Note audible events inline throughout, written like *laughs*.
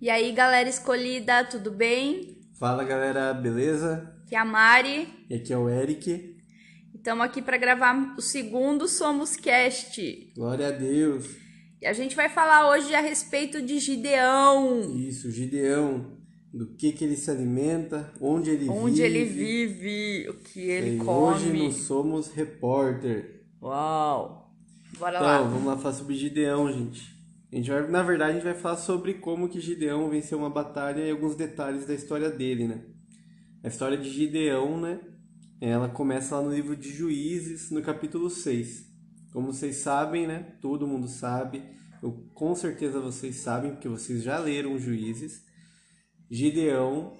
E aí, galera escolhida, tudo bem? Fala galera, beleza? Aqui é a Mari. E aqui é o Eric. Estamos aqui para gravar o segundo Somos Cast. Glória a Deus. E a gente vai falar hoje a respeito de Gideão. Isso, Gideão. Do que, que ele se alimenta, onde ele Onde vive. ele vive, o que ele E come. hoje nós somos repórter. Uau! Bora Então, lá. vamos lá falar sobre Gideão, gente. Gente vai, na verdade, a gente vai falar sobre como que Gideão venceu uma batalha e alguns detalhes da história dele, né? A história de Gideão, né? Ela começa lá no livro de Juízes, no capítulo 6. Como vocês sabem, né? Todo mundo sabe. Eu, com certeza vocês sabem, porque vocês já leram Juízes. Gideão,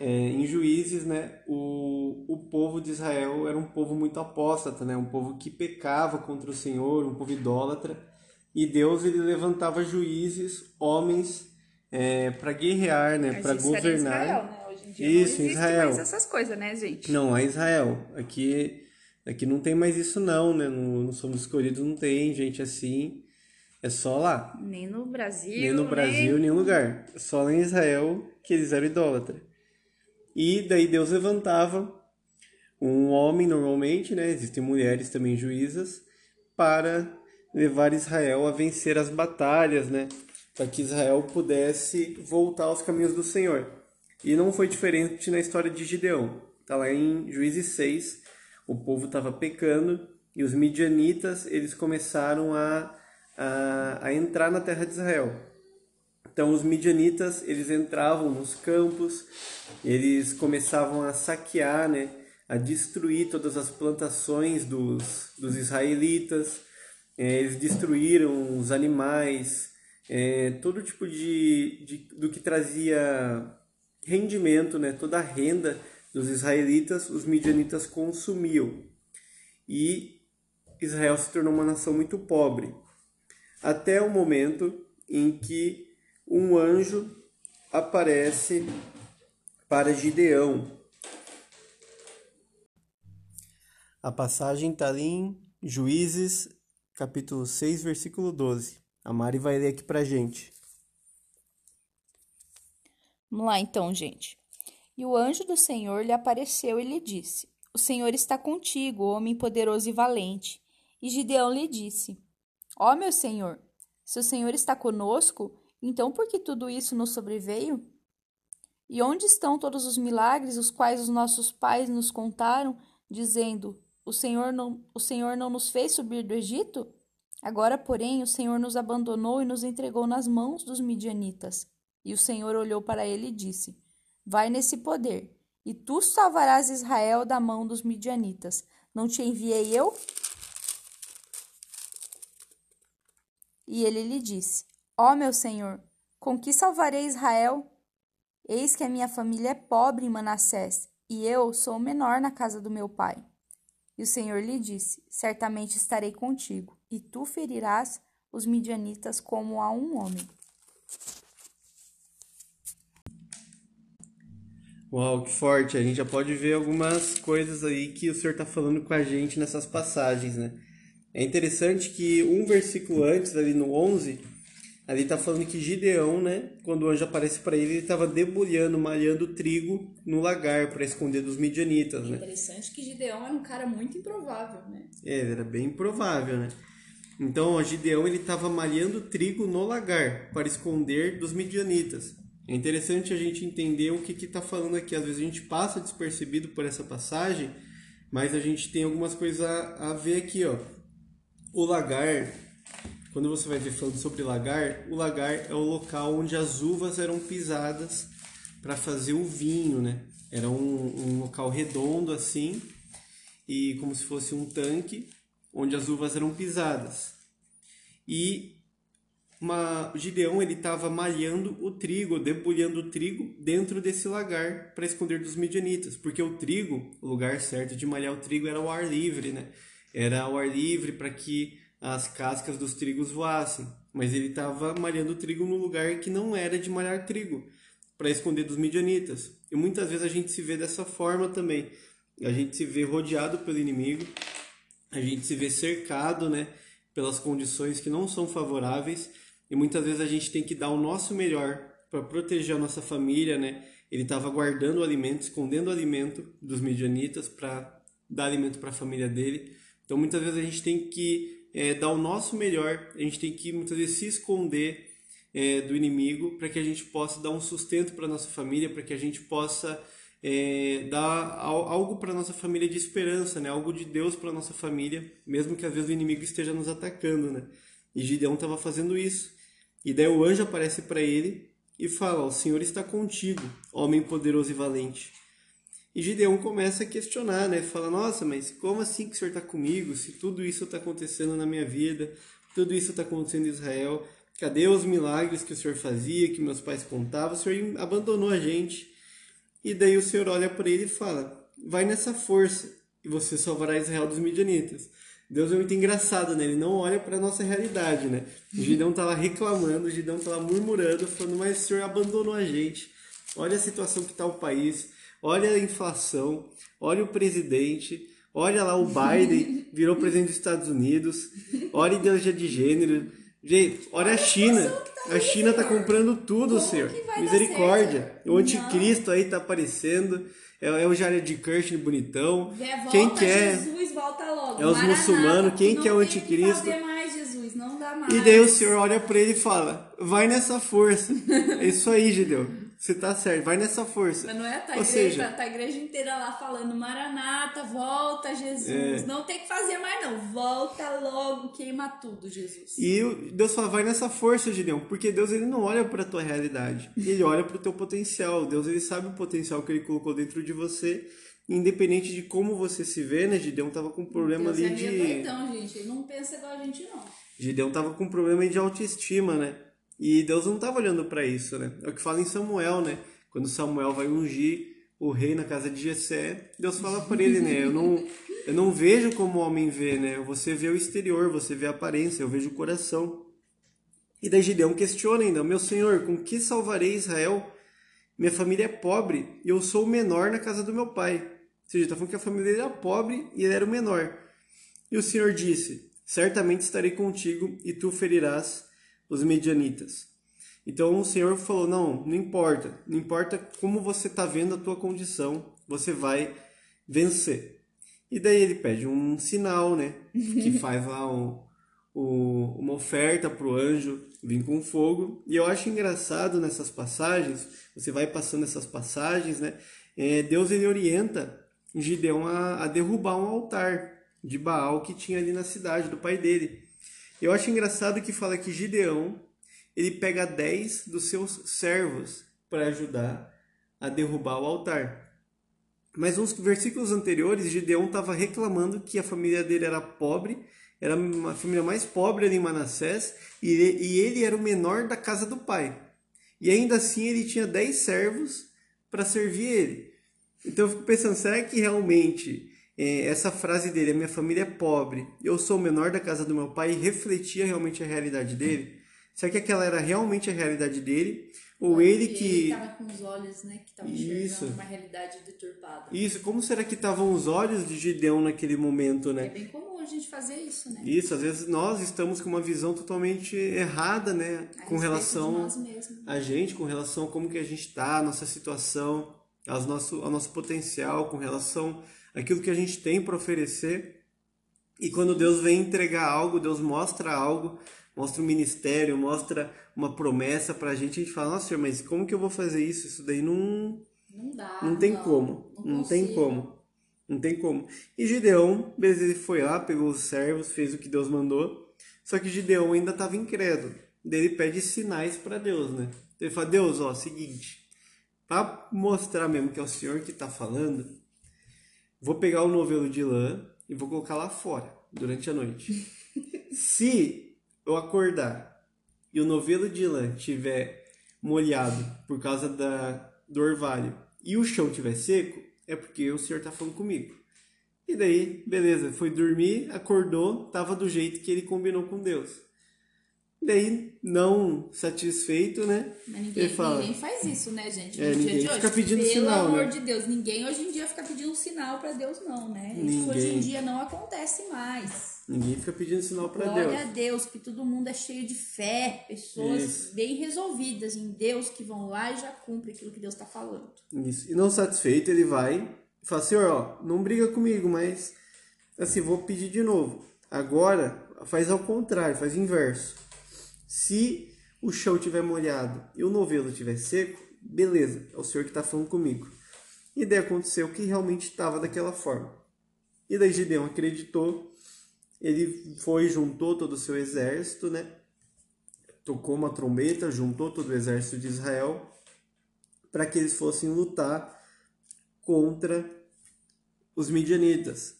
é, em Juízes, né? O, o povo de Israel era um povo muito apóstata, né? Um povo que pecava contra o Senhor, um povo idólatra. E Deus ele levantava juízes, homens, é, para guerrear, né? Para governar. Israel, né? Hoje em dia Isso, não Israel. mais essas coisas, né, gente? Não, é Israel. Aqui, aqui não tem mais isso não, né? No, no Somos Escolhidos não tem gente assim. É só lá. Nem no Brasil, Nem no Brasil, em nenhum lugar. Só lá em Israel que eles eram idólatras. E daí Deus levantava um homem normalmente, né? Existem mulheres também juízas, para levar Israel a vencer as batalhas, né? Para que Israel pudesse voltar aos caminhos do Senhor. E não foi diferente na história de Gideão. Tá lá em Juízes 6, o povo estava pecando e os midianitas, eles começaram a, a, a entrar na terra de Israel. Então os midianitas, eles entravam nos campos, eles começavam a saquear, né, a destruir todas as plantações dos, dos israelitas, eles destruíram os animais, eh, todo tipo de, de do que trazia rendimento, né, toda a renda dos israelitas, os midianitas consumiam. E Israel se tornou uma nação muito pobre, até o momento em que um anjo aparece para Gideão. A passagem está ali em Juízes, capítulo 6, versículo 12. A Mari vai ler aqui pra gente. Vamos lá então, gente. E o anjo do Senhor lhe apareceu e lhe disse: O Senhor está contigo, homem poderoso e valente. E Gideão lhe disse: Ó meu Senhor, se o Senhor está conosco, então por que tudo isso nos sobreveio? E onde estão todos os milagres os quais os nossos pais nos contaram, dizendo: O Senhor não, o Senhor não nos fez subir do Egito? Agora, porém, o Senhor nos abandonou e nos entregou nas mãos dos midianitas. E o Senhor olhou para ele e disse: Vai nesse poder, e tu salvarás Israel da mão dos midianitas. Não te enviei eu? E ele lhe disse: Ó meu Senhor, com que salvarei Israel? Eis que a minha família é pobre em Manassés, e eu sou o menor na casa do meu pai. E o Senhor lhe disse: Certamente estarei contigo, e tu ferirás os midianitas como a um homem. Uau, que forte! A gente já pode ver algumas coisas aí que o Senhor está falando com a gente nessas passagens, né? É interessante que um versículo antes, ali no 11, ali está falando que Gideão, né, quando o anjo aparece para ele, ele estava debulhando, malhando trigo no lagar para esconder dos midianitas, né? Interessante que Gideão era um cara muito improvável, né? É, era bem improvável, né? Então, Gideão ele estava malhando trigo no lagar para esconder dos midianitas. É interessante a gente entender o que está falando aqui. Às vezes a gente passa despercebido por essa passagem, mas a gente tem algumas coisas a, a ver aqui, ó. O lagar, quando você vai ver falando sobre lagar, o lagar é o local onde as uvas eram pisadas para fazer o vinho, né? Era um, um local redondo assim, e como se fosse um tanque onde as uvas eram pisadas. E uma, o Gideão ele estava malhando o trigo, debulhando o trigo dentro desse lagar para esconder dos midianitas, porque o trigo, o lugar certo de malhar o trigo era ao ar livre, né? Era ao ar livre para que as cascas dos trigos voassem, mas ele estava malhando trigo no lugar que não era de malhar trigo, para esconder dos midianitas. E muitas vezes a gente se vê dessa forma também. A gente se vê rodeado pelo inimigo, a gente se vê cercado, né, pelas condições que não são favoráveis, e muitas vezes a gente tem que dar o nosso melhor para proteger a nossa família, né? Ele estava guardando o alimento, escondendo o alimento dos midianitas para dar alimento para a família dele. Então muitas vezes a gente tem que é, dar o nosso melhor, a gente tem que muitas vezes se esconder é, do inimigo para que a gente possa dar um sustento para nossa família, para que a gente possa é, dar algo para nossa família de esperança, né? Algo de Deus para nossa família, mesmo que às vezes o inimigo esteja nos atacando, né? E Gideão estava fazendo isso. E daí o anjo aparece para ele e fala: "O Senhor está contigo, homem poderoso e valente". E Gideão começa a questionar, né? Fala: "Nossa, mas como assim que o Senhor está comigo? Se tudo isso está acontecendo na minha vida, tudo isso está acontecendo em Israel, cadê os milagres que o Senhor fazia, que meus pais contavam? O Senhor abandonou a gente". E daí o Senhor olha para ele e fala: Vai nessa força e você salvará Israel dos midianitas. Deus é muito engraçado, né? Ele não olha para nossa realidade, né? O Gideão tá lá reclamando, o Gideão tá lá murmurando, falando: Mas o Senhor abandonou a gente. Olha a situação que está o país, olha a inflação, olha o presidente, olha lá o Biden, *laughs* virou presidente dos Estados Unidos, olha a ideologia de gênero. Gente, olha a China. A China está comprando tudo, Como Senhor. Misericórdia. O anticristo aí está aparecendo. É, é o Jared Kirchner bonitão. É, quem quer? Jesus, volta logo. É os muçulmanos. Quem quer o anticristo? Não mais, Jesus. Não dá mais. E daí o Senhor olha para ele e fala: Vai nessa força. *laughs* é isso aí, Gideão. Você tá certo, vai nessa força. Mas não é tá a igreja, seja, tá a igreja inteira lá falando, Maranata, volta, Jesus. É. Não tem que fazer mais, não. Volta logo, queima tudo, Jesus. E Deus fala, vai nessa força, Gideão, porque Deus ele não olha para tua realidade, ele olha para o teu potencial. Deus ele sabe o potencial que ele colocou dentro de você. Independente de como você se vê, né? Gideão tava com um problema Deus ali é de. Então, gente, ele não pensa igual a gente, não. Gideão tava com um problema de autoestima, né? E Deus não estava olhando para isso, né? É o que fala em Samuel, né? Quando Samuel vai ungir o rei na casa de Jessé, Deus fala para ele, né? Eu não, eu não vejo como o homem vê, né? Você vê o exterior, você vê a aparência, eu vejo o coração. E daí Gideão questiona ainda, meu senhor, com que salvarei Israel? Minha família é pobre e eu sou o menor na casa do meu pai. Ou seja, está falando que a família era pobre e ele era o menor. E o Senhor disse, certamente estarei contigo e tu ferirás os medianitas. Então o Senhor falou: não, não importa, não importa como você está vendo a tua condição, você vai vencer. E daí ele pede um sinal, né? Que *laughs* faz lá um, um, uma oferta para o anjo vir com fogo. E eu acho engraçado nessas passagens, você vai passando essas passagens, né? É, Deus ele orienta Gideão a, a derrubar um altar de Baal que tinha ali na cidade do pai dele. Eu acho engraçado que fala que Gideão ele pega 10 dos seus servos para ajudar a derrubar o altar. Mas uns versículos anteriores, Gideão estava reclamando que a família dele era pobre, era uma família mais pobre ali em Manassés, e ele era o menor da casa do pai. E ainda assim ele tinha 10 servos para servir ele. Então eu fico pensando, será que realmente essa frase dele, a minha família é pobre, eu sou o menor da casa do meu pai, refletia realmente a realidade dele? Será que aquela era realmente a realidade dele? Ou ele que. Ele estava com os olhos, né? Que estava enxergando uma realidade deturpada. Isso, como será que estavam os olhos de Gideão naquele momento, né? É bem comum a gente fazer isso, né? Isso, às vezes nós estamos com uma visão totalmente errada, né? A com relação a gente, com relação a como que a gente está, a nossa situação, ao nosso, ao nosso potencial, com relação aquilo que a gente tem para oferecer. E quando Deus vem entregar algo, Deus mostra algo, mostra um ministério, mostra uma promessa para a gente, a gente fala, nossa, mas como que eu vou fazer isso? Isso daí não. Não dá. Não tem não, como. Não, não tem como. Não tem como. E Gideão, beleza, ele foi lá, pegou os servos, fez o que Deus mandou. Só que Gideão ainda estava incrédulo. Daí ele pede sinais para Deus, né? Ele fala: Deus, ó, seguinte, para mostrar mesmo que é o Senhor que está falando, Vou pegar o novelo de lã e vou colocar lá fora durante a noite. *laughs* Se eu acordar e o novelo de lã tiver molhado por causa da, do orvalho e o chão tiver seco, é porque o Senhor está falando comigo. E daí, beleza, foi dormir, acordou, tava do jeito que ele combinou com Deus. Daí, não satisfeito, né? Mas ninguém, ele fala, ninguém faz isso, né, gente? É, No ninguém dia de fica hoje. pedindo Pelo sinal, amor né? de Deus, ninguém hoje em dia fica pedindo sinal pra Deus, não, né? Isso Ninguém. hoje em dia não acontece mais. Ninguém fica pedindo sinal pra Glória Deus. a Deus, que todo mundo é cheio de fé, pessoas Isso. bem resolvidas em Deus que vão lá e já cumprem aquilo que Deus está falando. Isso. E não satisfeito, ele vai e fala, Senhor, ó, não briga comigo, mas assim, vou pedir de novo. Agora, faz ao contrário, faz inverso. Se o chão tiver molhado e o novelo estiver seco, beleza, é o Senhor que está falando comigo. E daí aconteceu que realmente estava daquela forma. E daí Gideão acreditou, ele foi, juntou todo o seu exército, né? Tocou uma trombeta, juntou todo o exército de Israel para que eles fossem lutar contra os midianitas.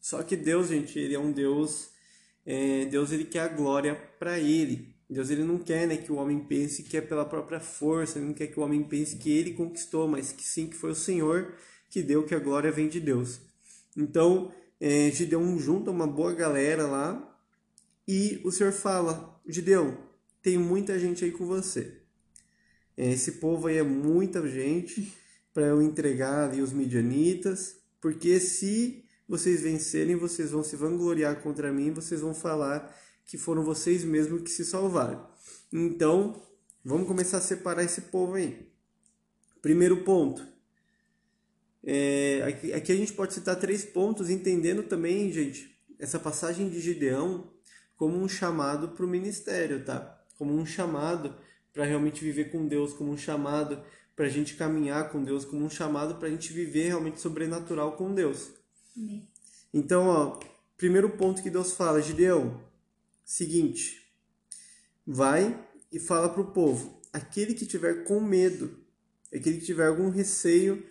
Só que Deus, gente, ele é um Deus, é, Deus ele quer a glória para ele. Deus ele não quer, né, que o homem pense que é pela própria força, ele não quer que o homem pense que ele conquistou, mas que sim que foi o Senhor que deu, que a glória vem de Deus. Então, é, Gideão junta uma boa galera lá e o Senhor fala: Gideão, tem muita gente aí com você. É, Esse povo aí é muita gente para eu entregar ali os midianitas, porque se vocês vencerem, vocês vão se vangloriar contra mim, vocês vão falar que foram vocês mesmos que se salvaram. Então, vamos começar a separar esse povo aí. Primeiro ponto. É, aqui, aqui a gente pode citar três pontos, entendendo também, gente, essa passagem de Gideão como um chamado para o ministério, tá? Como um chamado para realmente viver com Deus, como um chamado para a gente caminhar com Deus, como um chamado para a gente viver realmente sobrenatural com Deus. Amém. Então, ó, primeiro ponto que Deus fala, Gideão, seguinte, vai e fala para o povo, aquele que tiver com medo, aquele que tiver algum receio,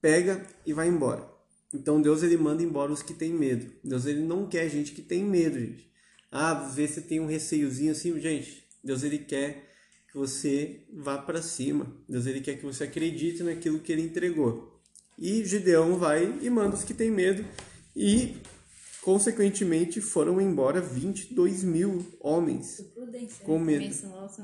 pega e vai embora. Então Deus ele manda embora os que têm medo. Deus ele não quer gente que tem medo, gente. Ah, vê se tem um receiozinho assim, gente. Deus ele quer que você vá para cima. Deus ele quer que você acredite naquilo que ele entregou. E Gideão vai e manda os que têm medo e consequentemente foram embora 22 mil homens. Prudência. Com medo. Pensa, nossa,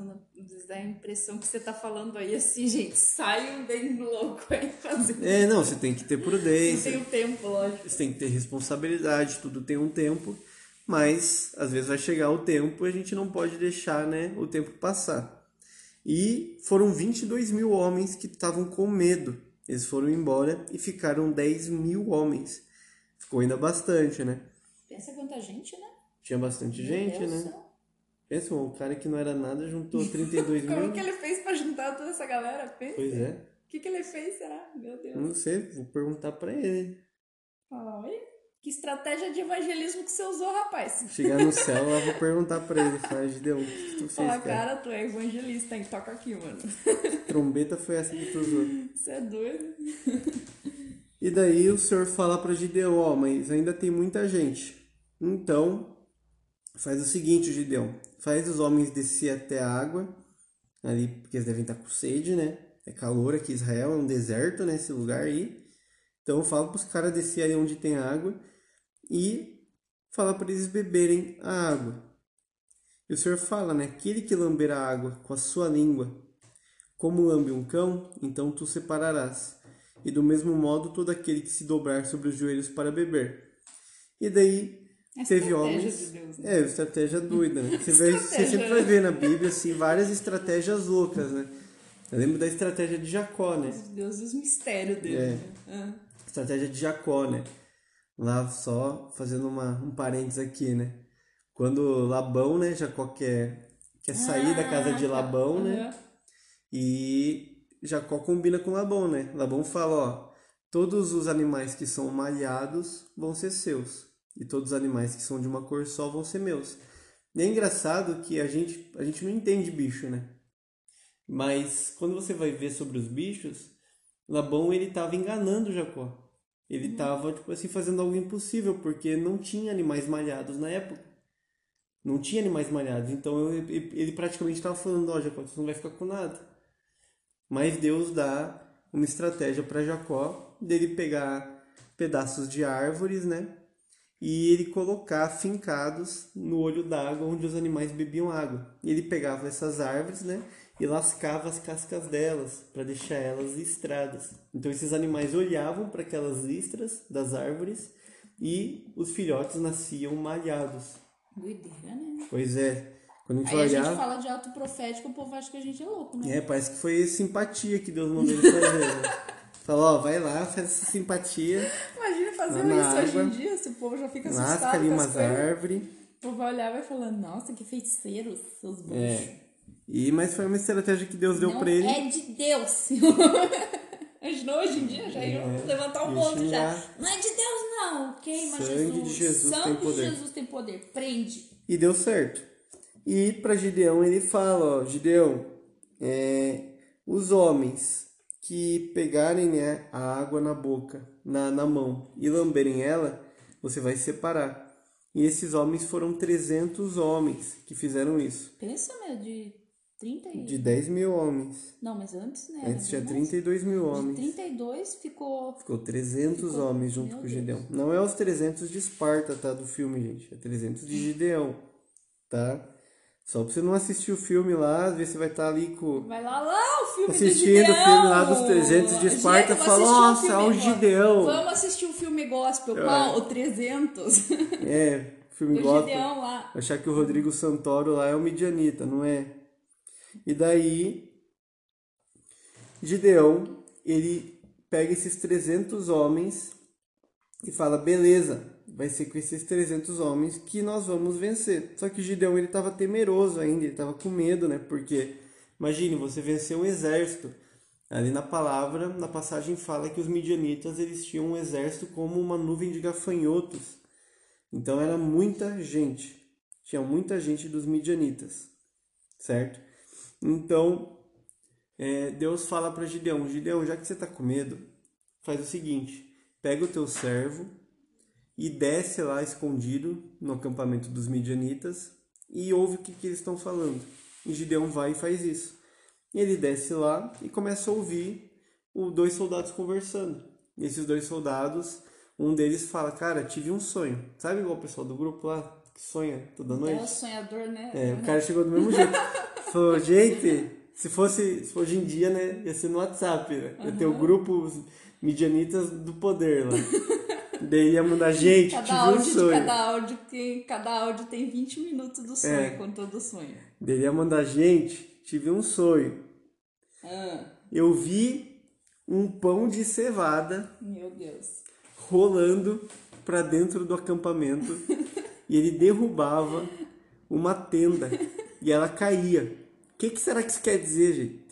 dá a impressão que você tá falando aí assim, gente, saiam bem louco aí fazendo. É, não, você tem que ter Não prudência. tem o tempo, lógico. Você tem que ter responsabilidade, tudo tem um tempo, mas às vezes vai chegar o tempo e a gente não pode deixar né, o tempo passar. E foram 22 mil homens que estavam com medo. Eles foram embora e ficaram 10 mil homens. Ficou ainda bastante, né? Pensa quanta gente, né? Tinha bastante Meu gente, Deus né? céu. Pensa, um cara que não era nada juntou *laughs* 32 Como mil. que ele fez pra juntar toda essa galera? Pensa. Pois é. O que, que ele fez, será? Meu Deus. Não sei, vou perguntar pra ele. Olha, que estratégia de evangelismo que você usou, rapaz. Chegar no céu, eu vou perguntar pra ele. Falar, Gideon, o que tu fez, Fala, cara? cara, tu é evangelista, hein? Toca aqui, mano. *laughs* Trombeta foi essa que tu usou. Você é doido. E daí o senhor fala para Gideão, ó, mas ainda tem muita gente. Então, faz o seguinte, Gideão, faz os homens descer até a água, ali, porque eles devem estar com sede, né? É calor aqui, Israel é um deserto, né, lugar aí. Então, fala para os caras descer aí onde tem água e fala para eles beberem a água. E o senhor fala, né, aquele que lamber a água com a sua língua, como lambe um cão, então tu separarás. E do mesmo modo todo aquele que se dobrar sobre os joelhos para beber. E daí É teve homens. de Deus, né? É, estratégia doida, né? Você, você sempre vai ver na Bíblia assim, várias estratégias loucas, né? Eu lembro da estratégia de Jacó, né? Deus e os mistérios dele. É. né? Ah. Estratégia de Jacó, né? Lá só fazendo uma, um parênteses aqui, né? Quando Labão, né? Jacó quer, quer sair da casa de Ah. Labão, né? E Jacó combina com Labão, né? Labão fala, ó, todos os animais que são malhados vão ser seus, e todos os animais que são de uma cor só vão ser meus. E é engraçado que a gente, a gente não entende bicho, né? Mas quando você vai ver sobre os bichos, Labão ele estava enganando Jacó. Ele estava tipo assim fazendo algo impossível, porque não tinha animais malhados na época. Não tinha animais malhados, então ele, ele praticamente estava falando, ó, Jacó, você não vai ficar com nada. Mas Deus dá uma estratégia para Jacó dele pegar pedaços de árvores, né? E ele colocar fincados no olho d'água onde os animais bebiam água. E ele pegava essas árvores, né, e lascava as cascas delas para deixar elas listradas. Então esses animais olhavam para aquelas listras das árvores e os filhotes nasciam malhados. Doideira, né? Pois é. Quando a gente Aí a olhava, gente fala de auto profético, o povo acha que a gente é louco, né? é, parece que foi simpatia que Deus mandou ele fazer. né? *laughs* Falou, ó, vai lá, faz essa simpatia, Imagina fazer isso hoje água, em dia, se o povo já fica assustado. lasca ali umas árvores. O povo vai olhar e vai falar, nossa, que feiticeiros, seus bruxos. É. E, mas foi uma estratégia que Deus deu Não pra ele. é de Deus. *laughs* Imaginou hoje em dia? Já iam levantar um ponto já. Não é de Deus, não. Queima Sangue Jesus. de Jesus Sangue tem de poder. Jesus tem poder. Prende. E deu certo. E para Gideão ele fala, ó, Gideão, é, os homens que pegarem né, a água na boca, na, na mão e lamberem ela, você vai separar. E esses homens foram 300 homens que fizeram isso. Pensa, meu, de 30 e... De 10 mil homens. Não, mas antes, né? Antes tinha era bem mais. 32 mil De homens. 32 ficou... Ficou 300 Ficou- homens junto meu com o Deus. Gideão. Não é os 300 de Esparta, tá? Do filme, gente. É 300 de Gideão, tá? Só pra você não assistir o filme lá, às vezes você vai estar ali com... Vai lá, lá, o filme do Assistindo o filme lá dos 300 de Esparta, Gente, fala, "Nossa, é o Gideão." Vamos assistir o filme gospel. Qual? O 300. É, filme o gospel. Gideão lá. Achar que o Rodrigo Santoro lá é o Midianita, não é? E daí, Gideão, ele pega esses 300 homens e fala, beleza, vai ser com esses 300 homens que nós vamos vencer. Só que Gideão, ele estava temeroso ainda, ele estava com medo, né? Porque, imagine, você vencer um exército. Ali na palavra, na passagem fala que os midianitas, eles tinham um exército como uma nuvem de gafanhotos. Então era muita gente. Tinha muita gente dos midianitas, certo? Então é, Deus fala para Gideão: Gideão, já que você está com medo, faz o seguinte: pega o teu servo e desce lá escondido no acampamento dos midianitas e ouve o que, que eles estão falando. E Gideão vai e faz isso. Ele desce lá e começa a ouvir os dois soldados conversando. E esses dois soldados, um deles fala: Cara, tive um sonho. Sabe igual o pessoal do grupo lá que sonha toda noite? É o sonhador, né? É, o cara chegou do mesmo jeito. *laughs* Falou, gente, se fosse, se hoje em dia, né, ia ser no WhatsApp, né? Ia ter o grupo os Midianitas do Poder lá. *laughs* Daí ia mandar, gente, Cada tive um áudio de sonho. cada áudio, que cada áudio tem 20 minutos do sonho, É. com todo sonho. Daí ia mandar, gente, tive um sonho. Ah, Eu vi um pão de cevada meu Deus. rolando pra dentro do acampamento *laughs* e ele derrubava uma tenda e ela caía. O que, que será que isso quer dizer, gente?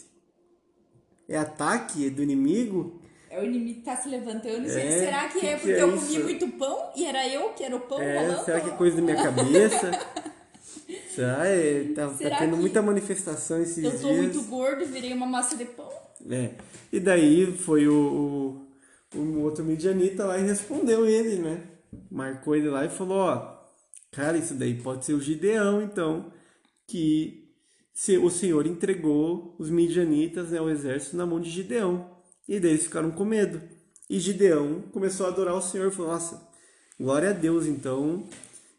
É ataque do inimigo? É o inimigo que tá se levantando. É, será que, que é que porque é eu comi isso? muito pão e era eu que era o pão É, rolando? será que é coisa da minha cabeça? *laughs* será? É, tá, tá Será tendo que muita manifestação esses Eu dias. tô muito gordo virei uma massa de pão? É. E daí foi o, o, o outro midianita lá e respondeu ele, né? Marcou ele lá e falou, ó, cara, isso daí pode ser o Gideão, então, que se, o Senhor entregou os midianitas, né, o exército, na mão de Gideão. E daí eles ficaram com medo. E Gideão começou a adorar o Senhor, falou, nossa, glória a Deus, então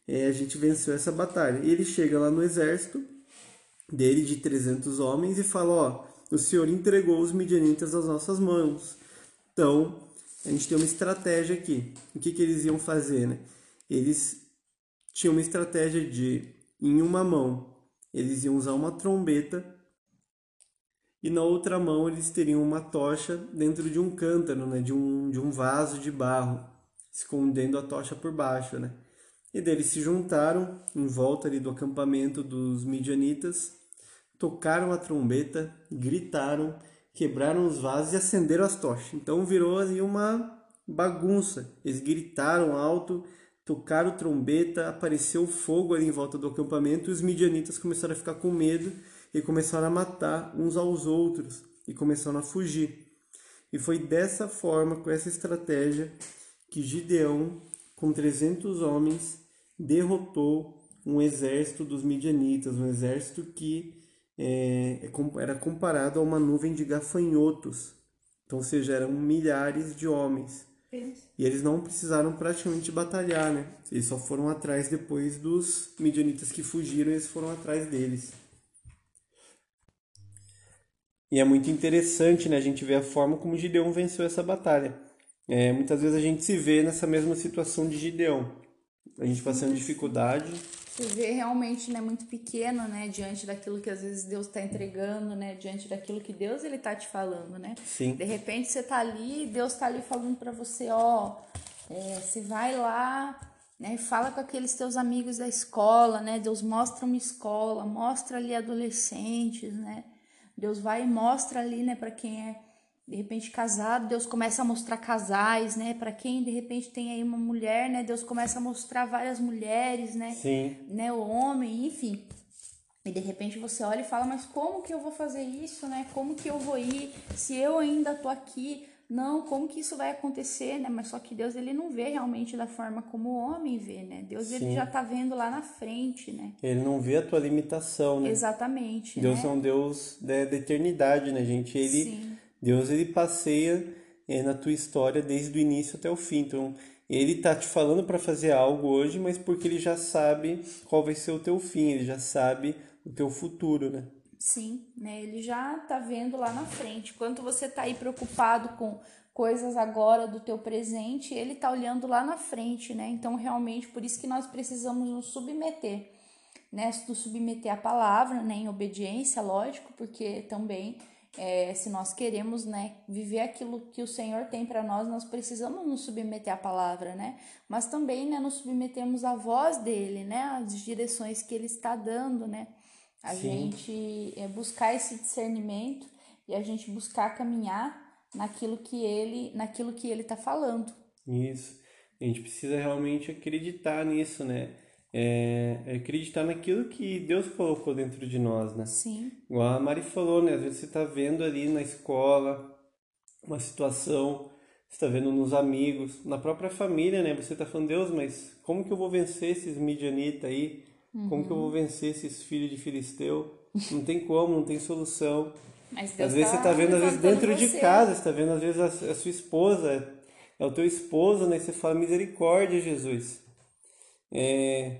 é, a gente venceu essa batalha. E ele chega lá no exército, dele de 300 homens e fala, ó, o Senhor entregou os midianitas às nossas mãos. Então, a gente tem uma estratégia aqui. O que, que eles iam fazer, né? Eles tinham uma estratégia de, em uma mão, eles iam usar uma trombeta e na outra mão eles teriam uma tocha dentro de um cântaro, né? De um, de um vaso de barro, escondendo a tocha por baixo, né? E eles se juntaram em volta ali do acampamento dos midianitas, tocaram a trombeta, gritaram, quebraram os vasos e acenderam as tochas. Então virou ali uma bagunça. Eles gritaram alto, tocaram trombeta, apareceu fogo ali em volta do acampamento e os midianitas começaram a ficar com medo e começaram a matar uns aos outros e começaram a fugir. E foi dessa forma, com essa estratégia, que Gideão, com 300 homens, derrotou um exército dos midianitas, um exército que é, era comparado a uma nuvem de gafanhotos. Então, ou seja, eram milhares de homens. E eles não precisaram praticamente batalhar, né? Eles só foram atrás depois dos midianitas que fugiram, eles foram atrás deles. E é muito interessante, né? A gente ver a forma como Gideão venceu essa batalha. É, muitas vezes a gente se vê nessa mesma situação de Gideão. A gente passando dificuldade. Se vê realmente né, muito pequeno, né? Diante daquilo que às vezes Deus está entregando, né? Diante daquilo que Deus ele tá te falando, né? Sim. De repente você tá ali, Deus tá ali falando para você, ó, é, você vai lá, né? Fala com aqueles teus amigos da escola, né? Deus mostra uma escola, mostra ali adolescentes, né? Deus vai e mostra ali, né, para quem é de repente casado, Deus começa a mostrar casais, né? Para quem de repente tem aí uma mulher, né? Deus começa a mostrar várias mulheres, né? Sim. Né, o homem, enfim. E de repente você olha e fala, mas como que eu vou fazer isso, né? Como que eu vou ir se eu ainda tô aqui? Não, como que isso vai acontecer, né? Mas só que Deus ele não vê realmente da forma como o homem vê, né? Deus Sim. ele já tá vendo lá na frente, né? Ele não vê a tua limitação, né? Exatamente. Deus né? é um Deus da, da eternidade, né, gente? Ele, Sim. Deus ele passeia é, na tua história desde o início até o fim. Então, ele tá te falando para fazer algo hoje, mas porque ele já sabe qual vai ser o teu fim, ele já sabe o teu futuro, né? Sim, né? Ele já tá vendo lá na frente. Quanto você tá aí preocupado com coisas agora do teu presente, ele tá olhando lá na frente, né? Então, realmente, por isso que nós precisamos nos submeter, né? Nos submeter à palavra, né? Em obediência, lógico, porque também é, se nós queremos, né, viver aquilo que o Senhor tem para nós, nós precisamos nos submeter à palavra, né? Mas também, né, nos submetemos à voz dele, né? As direções que ele está dando, né? A Sim. gente é, buscar esse discernimento e a gente buscar caminhar naquilo que ele, naquilo que ele está falando. Isso. A gente precisa realmente acreditar nisso, né? É, é acreditar naquilo que Deus colocou dentro de nós, né? Sim, Igual a Mari falou, né? Às vezes você tá vendo ali na escola uma situação, você tá vendo nos amigos, na própria família, né? Você tá falando, Deus, mas como que eu vou vencer esses midianitas aí? Como que eu vou vencer esses filhos de filisteu? Não tem como, não tem solução. Às vezes tá você tá vendo, às vezes dentro de você. casa, você tá vendo, às vezes a, a sua esposa, é o teu esposo, né? Você fala, misericórdia, Jesus. É,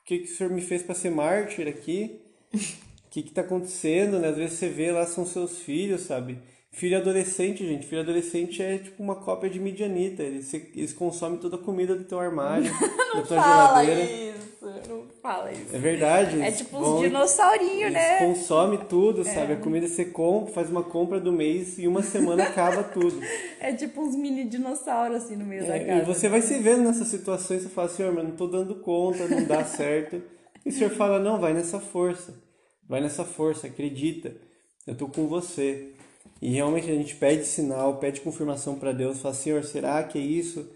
o que, que o Senhor me fez para ser mártir aqui? *laughs* O que que tá acontecendo, né? Às vezes você vê lá, são seus filhos, sabe? Filho adolescente, gente. Filho adolescente é tipo uma cópia de Midianita. Eles, eles consomem toda a comida do teu armário, *laughs* da tua Fala geladeira. isso, não fala isso. É verdade. É tipo uns dinossaurinhos, eles né? consomem tudo, sabe? A comida você compra, faz uma compra do mês e uma semana acaba tudo. *laughs* É tipo uns mini dinossauros assim no meio da É, casa. e você vai se vendo nessas situações, você fala, Senhor, mas não tô dando conta, não dá certo. E o Senhor fala, não, vai nessa força. Vai nessa força, acredita. Eu tô com você. E realmente a gente pede sinal, pede confirmação para Deus, fala, Senhor, será que é isso?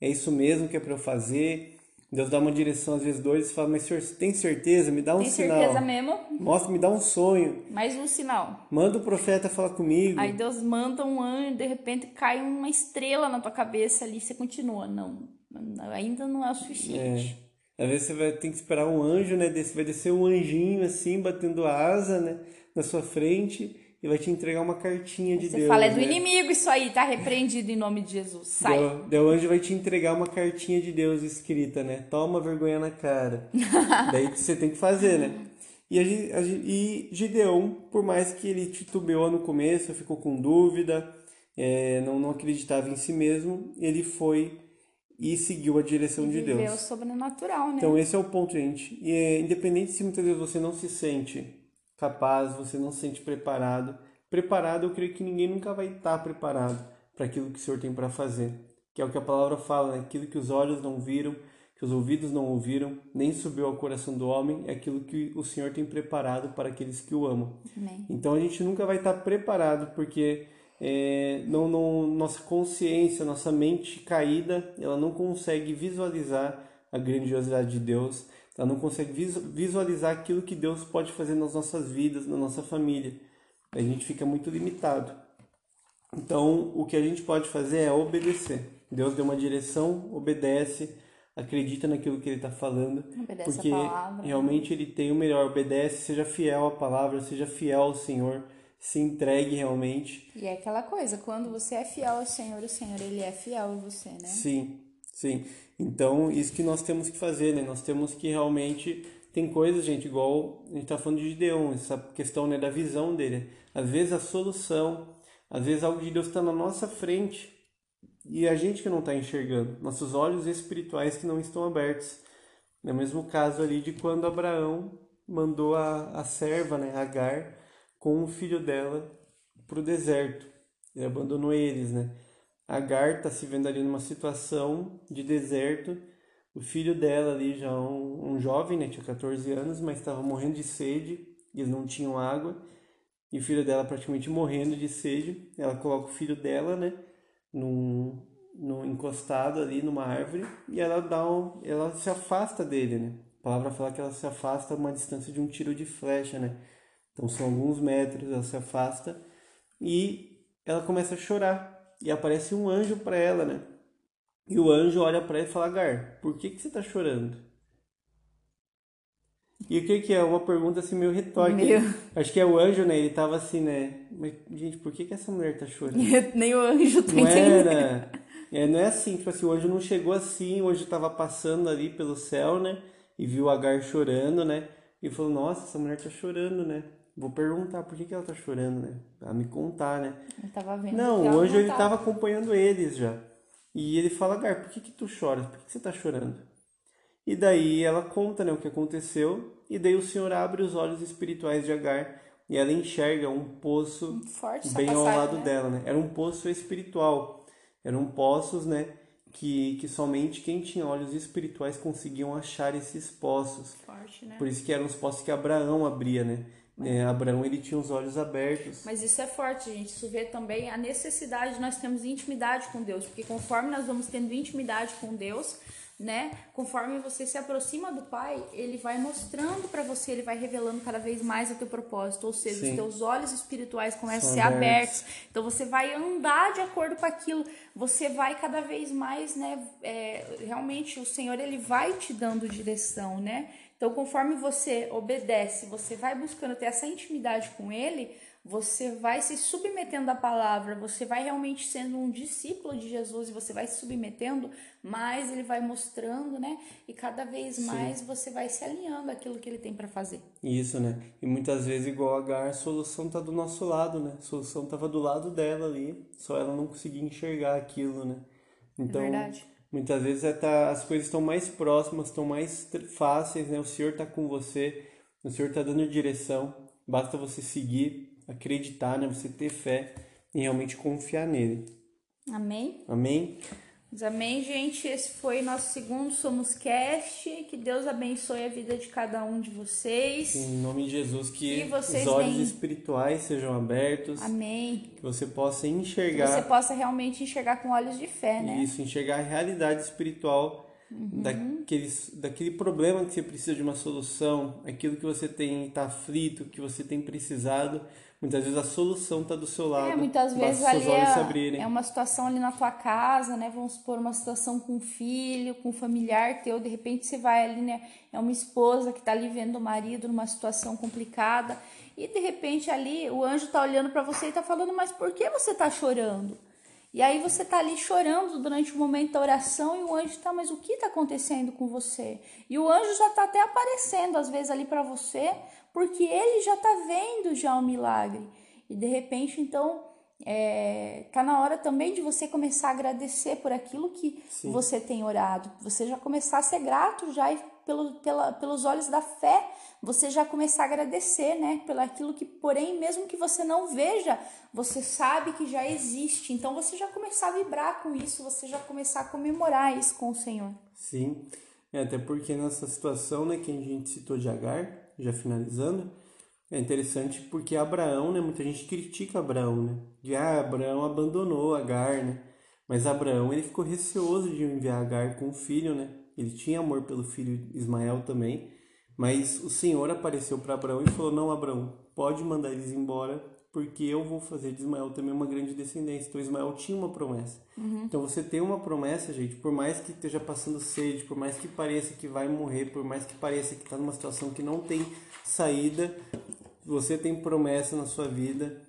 É isso mesmo que é para eu fazer? Deus dá uma direção, às vezes dois, e fala, mas Senhor, você tem certeza? Me dá um Tem sinal. certeza mesmo? Mostra, me dá um sonho. Mais um sinal. Manda o profeta falar comigo. Aí Deus manda um anjo, de repente cai uma estrela na tua cabeça ali, você continua. Não, ainda não é o suficiente. Às vezes você vai ter que esperar um anjo, né? Vai descer um anjinho assim, batendo asa, né? Na sua frente e vai te entregar uma cartinha de Você Deus. fala, é do né? inimigo isso aí, tá repreendido em nome de Jesus. Sai. Daí o anjo vai te entregar uma cartinha de Deus escrita, né? Toma vergonha na cara. *laughs* Daí você tem que fazer, né? E, a, a e Gideão, por mais que ele titubeou no começo, ficou com dúvida, é, não, não acreditava em si mesmo, ele foi e seguiu a direção de Deus. o sobrenatural, né? Então esse é o ponto, gente. E é, independente se muitas vezes você não se sente capaz, você não se sente preparado. Preparado, eu creio que ninguém nunca vai estar preparado para aquilo que o Senhor tem para fazer. Que é o que a palavra fala, né? Aquilo que os olhos não viram, que os ouvidos não ouviram, nem subiu ao coração do homem, é aquilo que o Senhor tem preparado para aqueles que o amam. Amém. Então a gente nunca vai estar preparado porque é, não, não, nossa consciência, nossa mente caída, ela não consegue visualizar a grandiosidade de Deus, ela não consegue visu- visualizar aquilo que Deus pode fazer nas nossas vidas, na nossa família. A gente fica muito limitado. Então o que a gente pode fazer é obedecer. Deus deu uma direção, obedece, acredita naquilo que Ele está falando, Obedece porque palavra. realmente Ele tem o melhor. Obedece, seja fiel à palavra, seja fiel ao Senhor, se entregue realmente. E é aquela coisa, quando você é fiel ao Senhor, o Senhor ele é fiel a você, né? Sim, sim. Então, isso que nós temos que fazer, né? Nós temos que realmente tem coisas, gente, igual a gente tá falando de Gideon, essa questão né, da visão dele. Às vezes a solução, às vezes algo de Deus está na nossa frente e a gente que não está enxergando, nossos olhos espirituais que não estão abertos. É o mesmo caso ali de quando Abraão mandou a, a serva, né, Agar, com o filho dela para o deserto. Ele abandonou eles, né? Agar está se vendo ali numa situação de deserto. O filho dela ali já um, um jovem, né, tinha 14 anos, mas estava morrendo de sede, e eles não tinham água, e o filho dela praticamente morrendo de sede, ela coloca o filho dela, né, num, num encostado ali numa árvore, e ela dá um, ela se afasta dele, né? A palavra fala que ela se afasta a uma distância de um tiro de flecha, né? Então são alguns metros, ela se afasta. E ela começa a chorar. E aparece um anjo para ela, né? E o anjo olha para ele e fala: Gar, por que, que você está chorando? E o que, que é? Uma pergunta assim meio retórica. Meu. Acho que é o anjo, né? Ele tava assim, né? Mas, gente, por que, que essa mulher tá chorando? *laughs* Nem o anjo tá não Era, é, não é assim, tipo assim, o anjo não chegou assim, o anjo tava passando ali pelo céu, né? E viu Agar chorando, né? E falou, nossa, essa mulher tá chorando, né? Vou perguntar por que, que ela tá chorando, né? Pra me contar, né? Eu tava vendo. Não, o anjo ele tava acompanhando eles já. E ele fala, Gar, por que, que tu choras? Por que, que você está chorando? E daí ela conta né, o que aconteceu, e daí o Senhor abre os olhos espirituais de Agar e ela enxerga um poço Forte bem passagem, ao lado né? dela. Né? Era um poço espiritual, eram poços né, que, que somente quem tinha olhos espirituais conseguiam achar esses poços. Forte, né? Por isso que eram os poços que Abraão abria, né? É, Abraão ele tinha os olhos abertos. Mas isso é forte, gente. Isso vê também a necessidade de nós termos intimidade com Deus, porque conforme nós vamos tendo intimidade com Deus, né? Conforme você se aproxima do Pai, ele vai mostrando para você, ele vai revelando cada vez mais o teu propósito, ou seja, Sim. os teus olhos espirituais começam São a ser abertos. abertos. Então você vai andar de acordo com aquilo, você vai cada vez mais, né? É, realmente o Senhor ele vai te dando direção, né? Então, conforme você obedece, você vai buscando ter essa intimidade com Ele, você vai se submetendo à palavra, você vai realmente sendo um discípulo de Jesus e você vai se submetendo, mais ele vai mostrando, né? E cada vez mais Sim. você vai se alinhando àquilo que ele tem para fazer. Isso, né? E muitas vezes, igual a Gar, a solução tá do nosso lado, né? A solução tava do lado dela ali, só ela não conseguia enxergar aquilo, né? Então, é verdade. Muitas vezes é tá, as coisas estão mais próximas, estão mais fáceis, né? O Senhor está com você, o Senhor está dando direção, basta você seguir, acreditar, né? Você ter fé e realmente confiar nele. Amém? Amém? Mas amém, gente. Esse foi nosso segundo Somos Cast. Que Deus abençoe a vida de cada um de vocês. Em nome de Jesus, que, os olhos espirituais sejam abertos. Amém. Que você possa enxergar. Que você possa realmente enxergar com olhos de fé, né? Isso, enxergar a realidade espiritual uhum. daqueles, daquele problema que você precisa de uma solução, aquilo que você tem está aflito, que você tem precisado Muitas vezes a solução está do seu lado. É, muitas vezes ali é, é, uma situação ali na tua casa, né? Vamos supor uma situação com um filho, com um familiar teu, de repente você vai ali, né? É uma esposa que está ali vendo o marido numa situação complicada e de repente ali o anjo está olhando para você e está falando, mas por que você está chorando? E aí você está ali chorando durante o momento da oração e o anjo está, mas o que está acontecendo com você? E o anjo já está até aparecendo às vezes ali para você, porque ele já está vendo já o milagre. E de repente, então, é, tá na hora também de você começar a agradecer por aquilo que Sim. você tem orado. Você já começar a ser grato já pelo, pela, pelos olhos da fé, você já começar a agradecer, né? Pelo aquilo que, porém, mesmo que você não veja, você sabe que já existe. Então você já começar a vibrar com isso, você já começar a comemorar isso com o Senhor. Sim. É, até porque nessa situação, né, que a gente citou de Agar, já finalizando, é interessante porque Abraão, né? Muita gente critica Abraão, né? De ah, Abraão abandonou Agar, né? Mas Abraão ele ficou receoso de enviar Agar com o filho, né? Ele tinha amor pelo filho Ismael também, mas o Senhor apareceu para Abraão e falou: "Não, Abraão, pode mandar eles embora, porque eu vou fazer de Ismael também uma grande descendência. Então Ismael tinha uma promessa. Uhum. Então você tem uma promessa, gente, por mais que esteja passando sede, por mais que pareça que vai morrer, por mais que pareça que está numa situação que não tem saída, você tem promessa na sua vida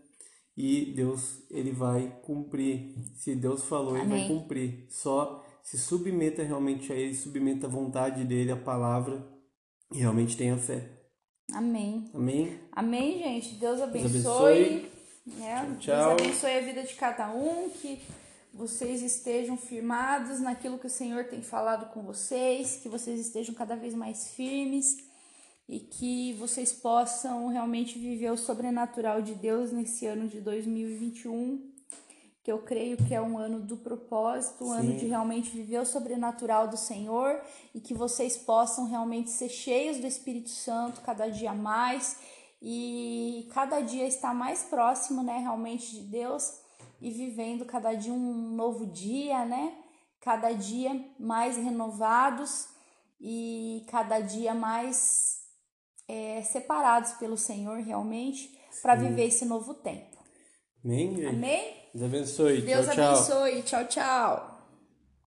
e Deus ele vai cumprir. Se Deus falou, ele vai Amém. cumprir. Só se submeta realmente a ele, submeta a vontade dele, a palavra e realmente tenha fé. Amém. Amém? Amém, gente. Deus abençoe. abençoe. né? Tchau. Deus abençoe a vida de cada um, que vocês estejam firmados naquilo que o Senhor tem falado com vocês, que vocês estejam cada vez mais firmes e que vocês possam realmente viver o sobrenatural de Deus nesse ano de 2021, que eu creio que é um ano do propósito, um ano Sim. de realmente viver o sobrenatural do Senhor e que vocês possam realmente ser cheios do Espírito Santo cada dia mais e cada dia estar mais próximo, né, realmente de Deus e vivendo cada dia um novo dia, né? Cada dia mais renovados e cada dia mais é, separados pelo Senhor realmente para viver esse novo tempo. Amém? Amém? Deus abençoe. Deus tchau, abençoe. Tchau, tchau.